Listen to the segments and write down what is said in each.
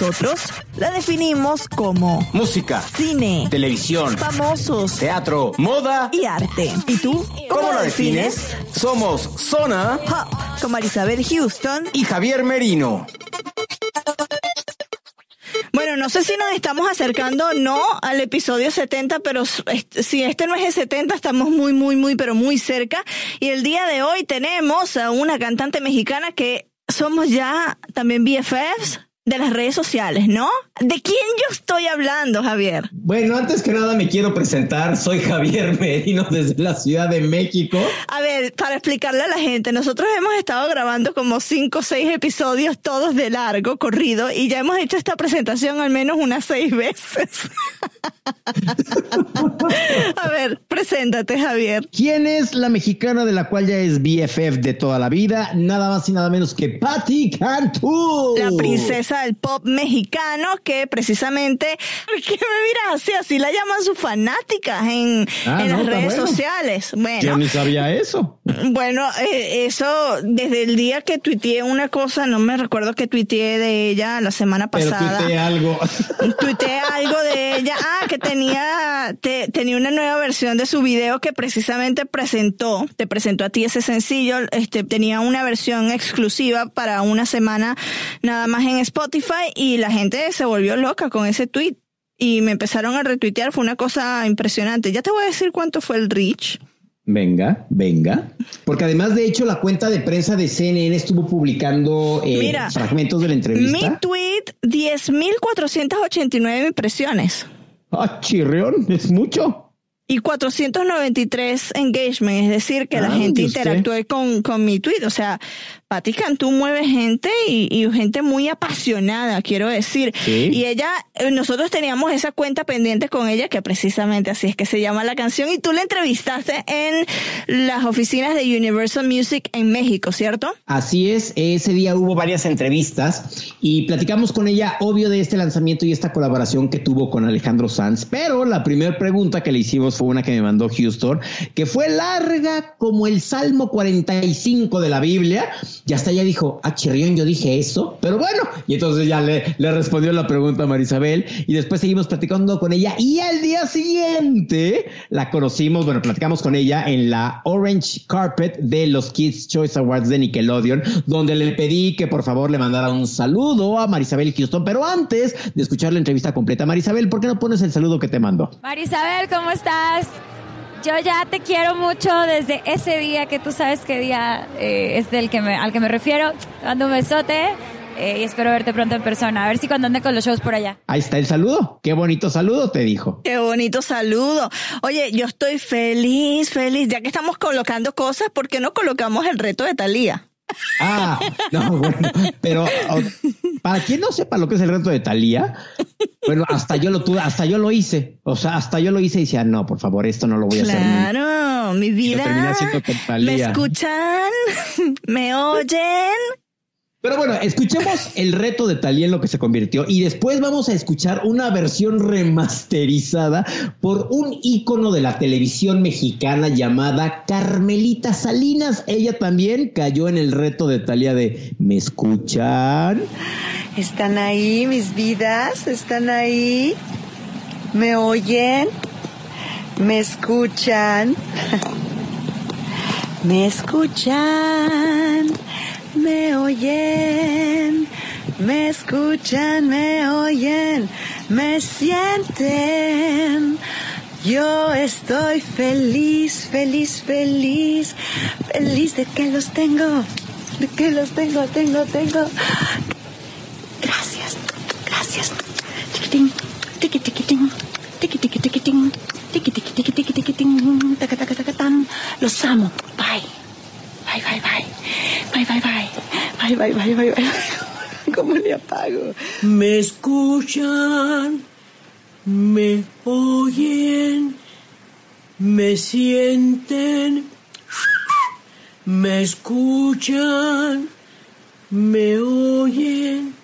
Nosotros la definimos como Música, cine, televisión, famosos teatro, moda. y arte. ¿Y tú? ¿Cómo la defines? Somos Zona Pop, con Marisabel Houston. y Javier Merino. Bueno, no sé si nos estamos acercando no al episodio 70, pero si este no es el 70, estamos muy, muy, muy, pero muy cerca. Y el día de hoy tenemos a una cantante mexicana que somos ya también BFFs de las redes sociales, ¿no? ¿De quién yo estoy hablando, Javier? Bueno, antes que nada me quiero presentar. Soy Javier Merino desde la Ciudad de México. A ver, para explicarle a la gente, nosotros hemos estado grabando como cinco o seis episodios, todos de largo, corrido, y ya hemos hecho esta presentación al menos unas seis veces. a ver, preséntate, Javier. ¿Quién es la mexicana de la cual ya es BFF de toda la vida? Nada más y nada menos que Patti Cantú. La princesa del pop mexicano que precisamente, ¿por qué me miras así? Así la llaman sus fanáticas en, Ah, en no, las redes bueno. sociales. Bueno, Yo ni sabía eso. Bueno, eh, eso desde el día que tuiteé una cosa, no me recuerdo que tuiteé de ella la semana Pero pasada. tuiteé algo. Tuiteé algo de ella, ah, que tenía, te- tenía una nueva versión de su video que precisamente presentó, te presentó a ti ese sencillo, este, tenía una versión exclusiva para una semana nada más en Spotify y la gente se volvió loca con ese tweet y me empezaron a retuitear, fue una cosa impresionante. Ya te voy a decir cuánto fue el reach. Venga, venga. Porque además, de hecho, la cuenta de prensa de CNN estuvo publicando eh, Mira, fragmentos de la Mi entrevista. tweet, 10.489 impresiones. Ah, chirrión, es mucho. Y 493 engagement, es decir, que la Ah, gente interactúe con, con mi tweet. O sea, Patti Cantú mueve gente y, y gente muy apasionada, quiero decir. Sí. Y ella, eh, nosotros teníamos esa cuenta pendiente con ella, que precisamente así es que se llama la canción, y tú la entrevistaste en las oficinas de Universal Music en México, ¿cierto? Así es, ese día hubo varias entrevistas y platicamos con ella, obvio, de este lanzamiento y esta colaboración que tuvo con Alejandro Sanz, pero la primera pregunta que le hicimos fue una que me mandó Houston, que fue larga como el Salmo 45 de la Biblia, y hasta ella dijo, ah, chirrión, yo dije eso, pero bueno, y entonces ya le, le respondió la pregunta a Marisabel, y después seguimos platicando con ella, y al día siguiente la conocimos, bueno, platicamos con ella en la Orange Carpet de los Kids Choice Awards de Nickelodeon, donde le pedí que por favor le mandara un saludo a Marisabel Houston, pero antes de escuchar la entrevista completa, Marisabel, ¿por qué no pones el saludo que te mando? Marisabel, ¿cómo estás? Yo ya te quiero mucho desde ese día que tú sabes qué día eh, es del que me, al que me refiero. Te mando un besote eh, y espero verte pronto en persona. A ver si cuando ande con los shows por allá. Ahí está el saludo, qué bonito saludo te dijo. Qué bonito saludo. Oye, yo estoy feliz, feliz. Ya que estamos colocando cosas, ¿por qué no colocamos el reto de Talía? Ah, no, bueno, pero para quien no sepa lo que es el reto de Talía, bueno, hasta yo lo tuve, hasta yo lo hice, o sea, hasta yo lo hice y decía, no, por favor, esto no lo voy a hacer. nunca". Claro, mi vida. ¿Me escuchan? ¿Me oyen? Pero bueno, escuchemos el reto de Talía en lo que se convirtió y después vamos a escuchar una versión remasterizada por un ícono de la televisión mexicana llamada Carmelita Salinas. Ella también cayó en el reto de Talía de ¿Me escuchan? ¿Están ahí mis vidas? ¿Están ahí? ¿Me oyen? ¿Me escuchan? ¿Me escuchan? ¿Me oyen? ¿Me escuchan? ¿Me oyen? ¿Me sienten? Yo estoy feliz, feliz, feliz, feliz de que los tengo. de que los tengo, tengo, tengo. Gracias, gracias. Tiquitín, tiqui, tiquitín, tiqui, tiqui, tiquitín, tiqui, tiqui, tiqui, tiqui, tiquitín, taca, taca, taca, tan. Los amo. Bye. Bye, bye, bye. Bye, bye, bye. Bye. ¿Cómo le apago? Me escuchan, me oyen, me sienten, me escuchan, me oyen,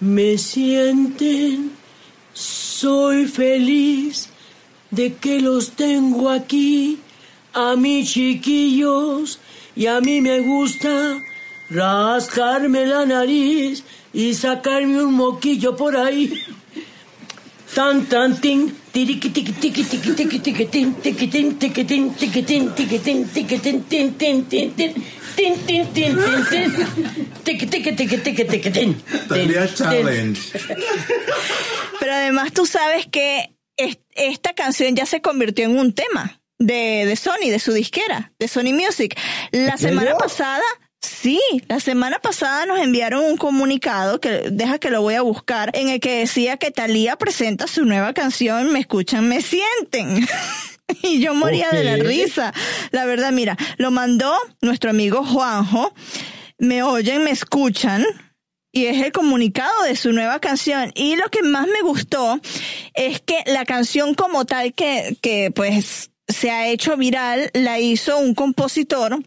me sienten. Soy feliz de que los tengo aquí, a mis chiquillos, y a mí me gusta rascarme la nariz y sacarme un moquillo por ahí. Tan tan tin, tiriqui tiqui tiqui tiqui tiqui tiqui tin, tiqui tin, tiqui tin, tiqui tin, tiqui tin, tiqui tin, tin, tin, tin, tin, tin, tin, tin, tin, tin, tiqui tiqui tiqui tiqui tiqui tin. Challenge. Pero además tú sabes que es- esta canción ya se convirtió en un tema de, de Sony, de su disquera, de Sony Music. La ¿En semana pasada, sí, la semana pasada nos enviaron un comunicado que deja que lo voy a buscar, en el que decía que Thalía presenta su nueva canción Me escuchan, me sienten. Y yo moría de la risa. La verdad, mira, lo mandó nuestro amigo Juanjo. Me oyen, me escuchan y es el comunicado de su nueva canción. Y lo que más me gustó es que la canción como tal que, que pues se ha hecho viral, la hizo un compositor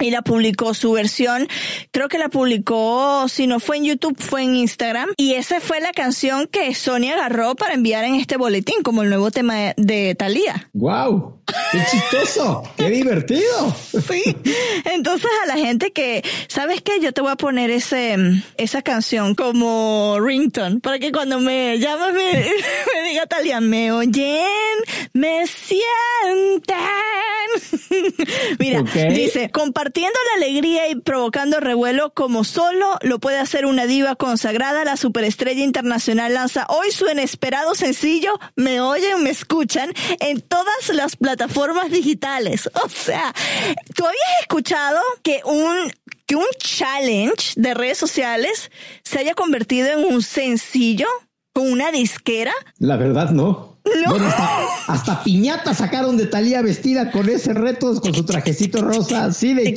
y la publicó su versión, creo que la publicó, si no fue en YouTube, fue en Instagram. Y esa fue la canción que Sony agarró para enviar en este boletín como el nuevo tema de, Thalía. ¡Wow! ¡Qué chistoso! ¡Qué divertido! Sí. Entonces a la gente que, ¿sabes qué? Yo te voy a poner ese, esa canción como ringtone para que cuando me llamas me, me diga Talia, me oyen, me sienten. Mira, dice, compartiendo la alegría y provocando revuelo como solo lo puede hacer una diva consagrada, la superestrella internacional lanza hoy su inesperado sencillo, me oyen, me escuchan, en todas las plataformas digitales. O sea, ¿tú habías escuchado que un que un challenge de redes sociales se haya convertido en un sencillo con una disquera? La verdad, no. No. Bueno, hasta, hasta piñata sacaron de Talía vestida con ese reto, con su trajecito rosa, así de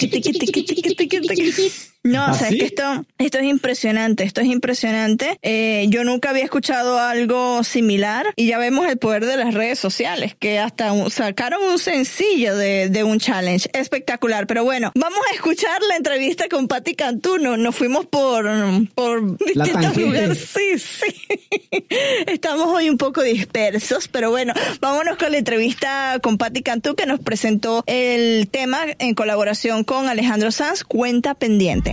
No, o sea, ¿Ah, sí? es que esto, esto es impresionante, esto es impresionante. Eh, yo nunca había escuchado algo similar y ya vemos el poder de las redes sociales, que hasta un- sacaron un sencillo de, de un challenge espectacular. Pero bueno, vamos a escuchar la entrevista con Patti Cantú. No- Nos fuimos por, por distintos lugares. Sí, sí. Estamos hoy un poco dispersos, pero bueno, vámonos con la entrevista con Patti Cantú que nos presentó el tema en colaboración con Alejandro Sanz, Cuenta Pendiente.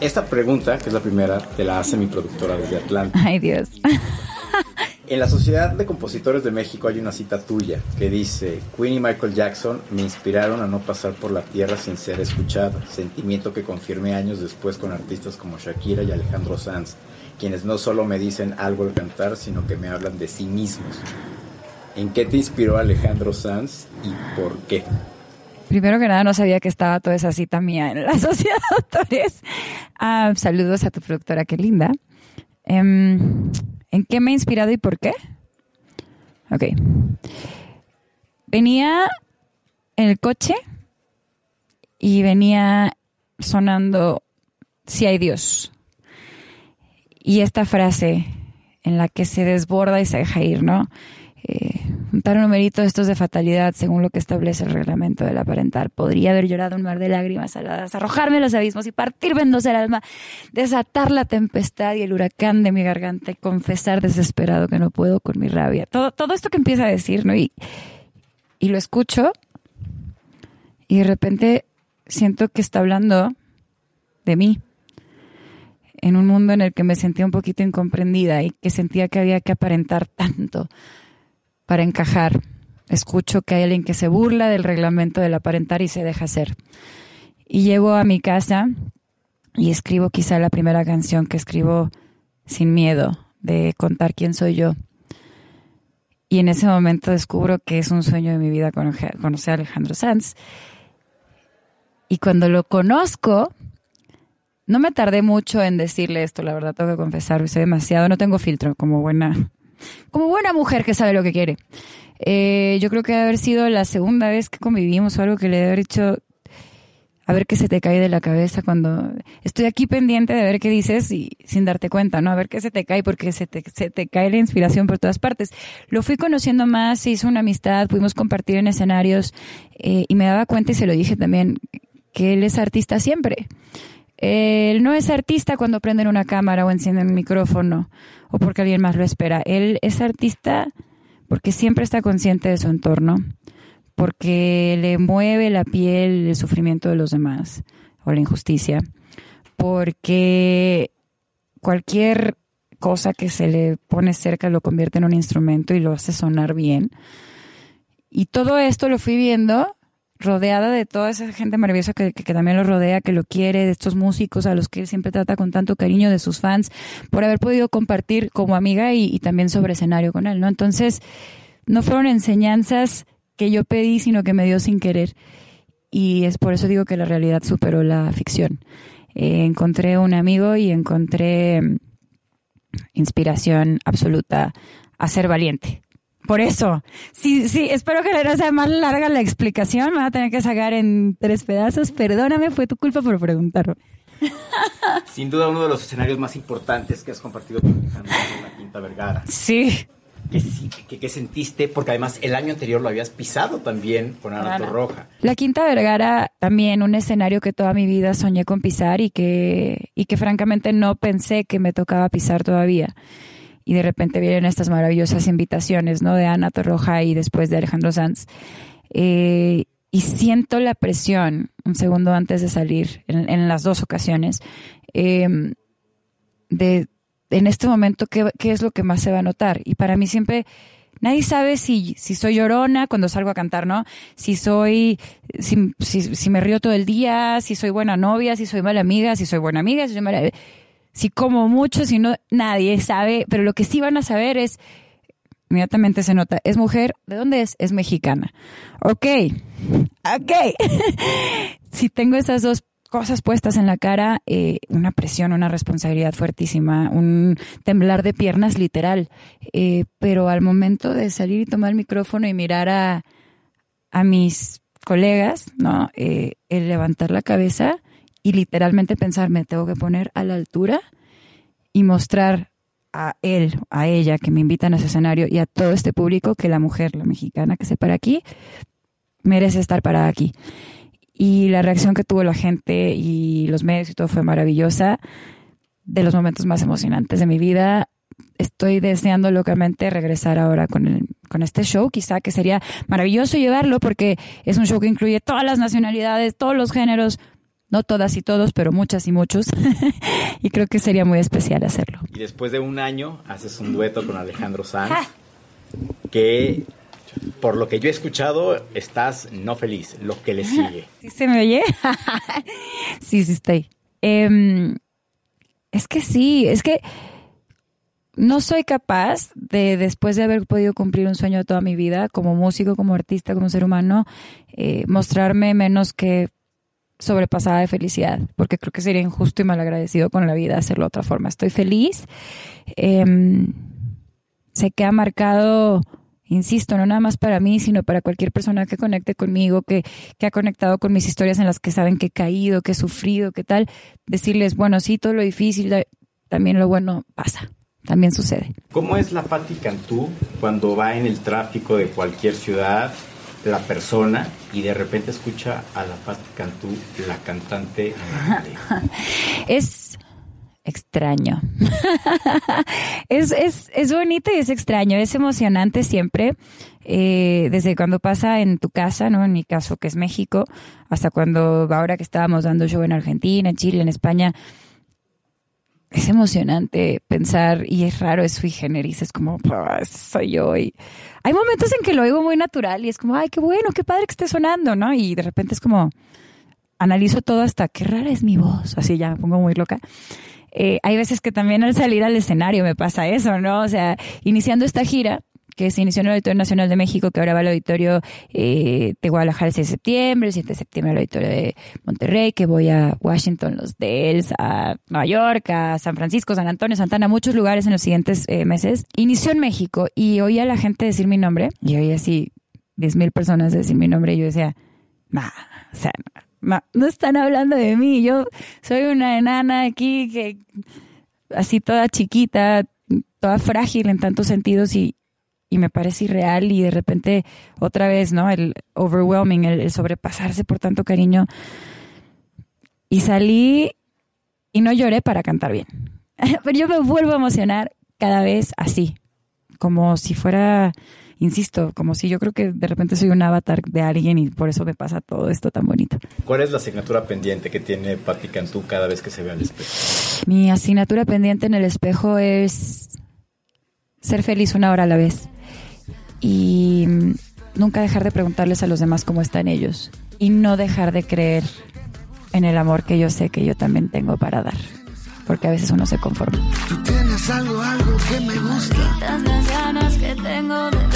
Esta pregunta, que es la primera, te la hace mi productora desde Atlanta. Ay, Dios. En la Sociedad de Compositores de México hay una cita tuya que dice, Queen y Michael Jackson me inspiraron a no pasar por la tierra sin ser escuchado, sentimiento que confirmé años después con artistas como Shakira y Alejandro Sanz, quienes no solo me dicen algo al cantar, sino que me hablan de sí mismos. ¿En qué te inspiró Alejandro Sanz y por qué? Primero que nada, no sabía que estaba toda esa cita mía en la sociedad de autores. Ah, saludos a tu productora, qué linda. Em, ¿En qué me he inspirado y por qué? Ok. Venía en el coche y venía sonando Si hay Dios. Y esta frase en la que se desborda y se deja ir, ¿no? Eh, juntar un numerito de estos de fatalidad según lo que establece el reglamento del aparentar. Podría haber llorado un mar de lágrimas saladas, arrojarme a los abismos y partirme en dos el alma, desatar la tempestad y el huracán de mi garganta y confesar desesperado que no puedo con mi rabia. Todo, todo esto que empieza a decir, ¿no? Y, y lo escucho y de repente siento que está hablando de mí en un mundo en el que me sentía un poquito incomprendida y que sentía que había que aparentar tanto para encajar. Escucho que hay alguien que se burla del reglamento del aparentar y se deja hacer. Y llego a mi casa y escribo quizá la primera canción que escribo sin miedo de contar quién soy yo. Y en ese momento descubro que es un sueño de mi vida conocer a Alejandro Sanz. Y cuando lo conozco, no me tardé mucho en decirle esto, la verdad tengo que confesar, soy demasiado, no tengo filtro como buena, como buena mujer que sabe lo que quiere. Eh, yo creo que debe haber sido la segunda vez que convivimos o algo que le debe haber dicho, a ver qué se te cae de la cabeza cuando estoy aquí pendiente de ver qué dices y sin darte cuenta, ¿no? A ver qué se te cae porque se te, se te cae la inspiración por todas partes. Lo fui conociendo más, se hizo una amistad, pudimos compartir en escenarios eh, y me daba cuenta y se lo dije también que él es artista siempre. Él no es artista cuando prenden una cámara o encienden un micrófono o porque alguien más lo espera. Él es artista porque siempre está consciente de su entorno, porque le mueve la piel el sufrimiento de los demás o la injusticia, porque cualquier cosa que se le pone cerca lo convierte en un instrumento y lo hace sonar bien. Y todo esto lo fui viendo rodeada de toda esa gente maravillosa que, también lo rodea, que lo quiere, de estos músicos a los que él siempre trata con tanto cariño, de sus fans, por haber podido compartir como amiga y, y también sobre escenario con él, ¿no? Entonces, no fueron enseñanzas que yo pedí, sino que me dio sin querer. Y es por eso digo que la realidad superó la ficción. Eh, encontré un amigo y encontré mm, inspiración absoluta a ser valiente, por eso. Sí, sí, espero que no sea más larga la explicación. Me va a tener que sacar en tres pedazos. Perdóname, fue tu culpa por preguntarlo. Sin duda uno de los escenarios más importantes que has compartido con Alejandro en la Quinta Vergara. Sí. ¿Qué, qué, qué sentiste? Porque además el año anterior lo habías pisado también con Ana Roja. La Quinta Vergara también un escenario que toda mi vida soñé con pisar y que, y que francamente no pensé que me tocaba pisar todavía y de repente vienen estas maravillosas invitaciones, ¿no? De Ana Torroja y después de Alejandro Sanz. Eh, y siento la presión un segundo antes de salir, en, las dos ocasiones, eh, de en este momento ¿qué, qué es lo que más se va a notar. Y para mí siempre nadie sabe si, si soy llorona cuando salgo a cantar, ¿no? Si soy, si, si, si, me río todo el día, si soy buena novia, si soy mala amiga, si soy buena amiga, si soy mala si como mucho, si no, nadie sabe, pero lo que sí van a saber es, inmediatamente se nota, es mujer, ¿de dónde es? Es mexicana. Ok, ok. si tengo esas dos cosas puestas en la cara, eh, una presión, una responsabilidad fuertísima, un temblar de piernas literal. Eh, pero al momento de salir y tomar el micrófono y mirar a, a mis colegas, ¿no? Eh, el levantar la cabeza y literalmente pensar, me tengo que poner a la altura y mostrar a él, a ella que me invitan a ese escenario y a todo este público que la mujer, la mexicana que se para aquí, merece estar parada aquí. Y la reacción que tuvo la gente y los medios y todo fue maravillosa, de los momentos más emocionantes de mi vida. Estoy deseando locamente regresar ahora con, el, con este show, quizá que sería maravilloso llevarlo porque es un show que incluye todas las nacionalidades, todos los géneros, no todas y todos, pero muchas y muchos. y creo que sería muy especial hacerlo. Y después de un año haces un dueto con Alejandro Sanz, que por lo que yo he escuchado estás no feliz, lo que le sigue. ¿Sí se me oye? sí, sí estoy. Eh, es que sí, es que no soy capaz de, después de haber podido cumplir un sueño toda mi vida, como músico, como artista, como ser humano, eh, mostrarme menos que sobrepasada de felicidad, porque creo que sería injusto y malagradecido con la vida hacerlo de otra forma. Estoy feliz. Eh, sé que ha marcado, insisto, no nada más para mí, sino para cualquier persona que conecte conmigo, que, que ha conectado con mis historias en las que saben que he caído, que he sufrido, que tal. Decirles, bueno, sí, todo lo difícil, también lo bueno pasa. También sucede. ¿Cómo es la Patti Cantú cuando va en el tráfico de cualquier ciudad la persona y de repente escucha a la Patti Cantú, la cantante. es extraño. es, es, es, bonito y es extraño, es emocionante siempre, eh, desde cuando pasa en tu casa, ¿no? En mi caso, que es México, hasta cuando ahora que estábamos dando show en Argentina, en Chile, en España, es emocionante pensar y es raro, es sui generis, es como, soy yo. Y hay momentos en que lo oigo muy natural y es como, ay, qué bueno, qué padre que esté sonando, ¿no? Y de repente es como, analizo todo hasta qué rara es mi voz, así ya me pongo muy loca. Eh, hay veces que también al salir al escenario me pasa eso, ¿no? O sea, iniciando esta gira, que se inició en el Auditorio Nacional de México, que ahora va al Auditorio eh, de Guadalajara el 6 de septiembre, el 7 de septiembre al Auditorio de Monterrey, que voy a Washington, Los Dells, a Nueva York, a San Francisco, San Antonio, Santana, muchos lugares en los siguientes eh, meses. Inició en México y oía a la gente decir mi nombre, y oía así 10 mil personas decir mi nombre, y yo decía, ma, o sea, ma, no están hablando de mí, yo soy una enana aquí que así toda chiquita, toda frágil en tantos sentidos y, y me parece irreal y de repente otra vez, ¿no? El overwhelming, el, el sobrepasarse por tanto cariño. Y salí y no lloré para cantar bien. Pero yo me vuelvo a emocionar cada vez así, como si fuera, insisto, como si yo creo que de repente soy un avatar de alguien y por eso me pasa todo esto tan bonito. ¿Cuál es la asignatura pendiente que tiene Patti Cantú cada vez que se ve al espejo? Mi asignatura pendiente en el espejo es ser feliz una hora a la vez y nunca dejar de preguntarles a los demás cómo están ellos y no dejar de creer en el amor que yo sé que yo también tengo para dar, porque a veces uno se conforma. Tú tienes algo, algo que me gusta. Las ganas que tengo de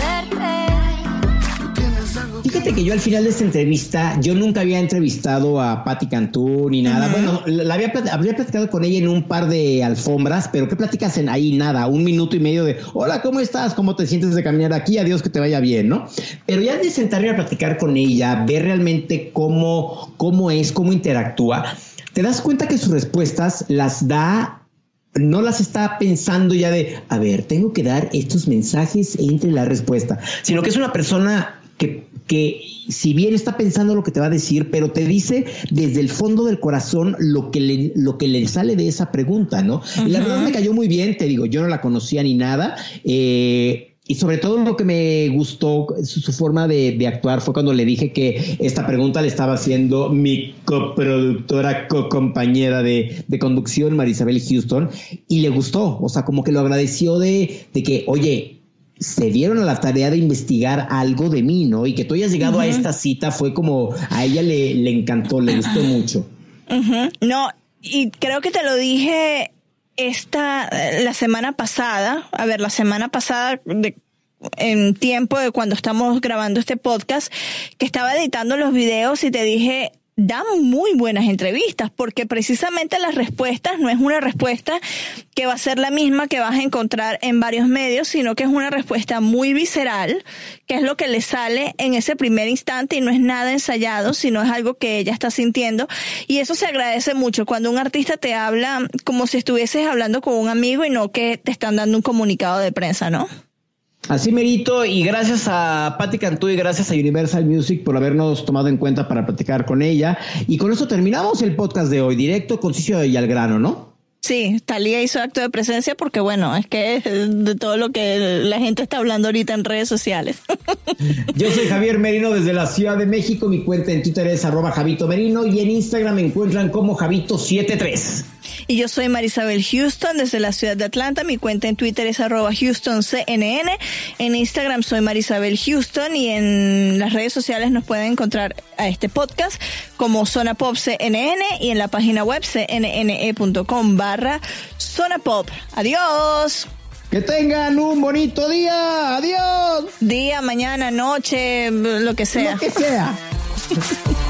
Fíjate que yo al final de esta entrevista, yo nunca había entrevistado a Patti Cantú ni nada. Bueno, la había, habría platicado con ella en un par de alfombras, pero ¿qué platicas en ahí? Nada, un minuto y medio de, hola, ¿cómo estás? ¿Cómo te sientes de caminar aquí? Adiós, que te vaya bien, ¿no? Pero ya de sentarme a platicar con ella, ver realmente cómo, cómo es, cómo interactúa, te das cuenta que sus respuestas las da no las está pensando ya de, a ver, tengo que dar estos mensajes entre la respuesta, sino que es una persona que, que si bien está pensando lo que te va a decir, pero te dice desde el fondo del corazón lo que le, lo que le sale de esa pregunta, ¿no? Y la verdad me cayó muy bien, te digo, yo no la conocía ni nada. eh, y sobre todo lo que me gustó, su, su forma de, de actuar fue cuando le dije que esta pregunta le estaba haciendo mi coproductora, co-compañera de, de conducción, Marisabel Houston, y le gustó, o sea, como que lo agradeció de, de que, oye, se dieron a la tarea de investigar algo de mí, ¿no? Y que tú hayas llegado a esta cita fue como, a ella le, le encantó, le gustó mucho. No, y creo que te lo dije esta, eh, la semana pasada, a ver, la semana pasada, de, en tiempo de cuando estamos grabando este podcast, que estaba editando los videos y te dije, dan muy buenas entrevistas, porque precisamente las respuestas no es una respuesta que va a ser la misma que vas a encontrar en varios medios, sino que es una respuesta muy visceral, que es lo que le sale en ese primer instante y no es nada ensayado, sino es algo que ella está sintiendo. Y eso se agradece mucho cuando un artista te habla como si estuvieses hablando con un amigo y no que te están dando un comunicado de prensa, ¿no? Así merito, y gracias a Patti Cantú y gracias a Universal Music por habernos tomado en cuenta para platicar con ella. Y con eso terminamos el podcast de hoy, directo, conciso y al grano, ¿no? Sí, Talía hizo acto de presencia porque bueno, es que es de todo lo que la gente está hablando ahorita en redes sociales. Yo soy Javier Merino desde la Ciudad de México. Mi cuenta en Twitter es arroba Javito Merino y en Instagram me encuentran como Javito73. Y yo soy Marisabel Houston desde la ciudad de Atlanta. Mi cuenta en Twitter es arroba HoustonCNN. En Instagram soy Marisabel Houston y en las redes sociales nos pueden encontrar a este podcast como Zona Pop CNN y en la página web cnne.com barra Zona Pop. Adiós. Que tengan un bonito día. Adiós. Día, mañana, noche, lo que sea. Lo que sea.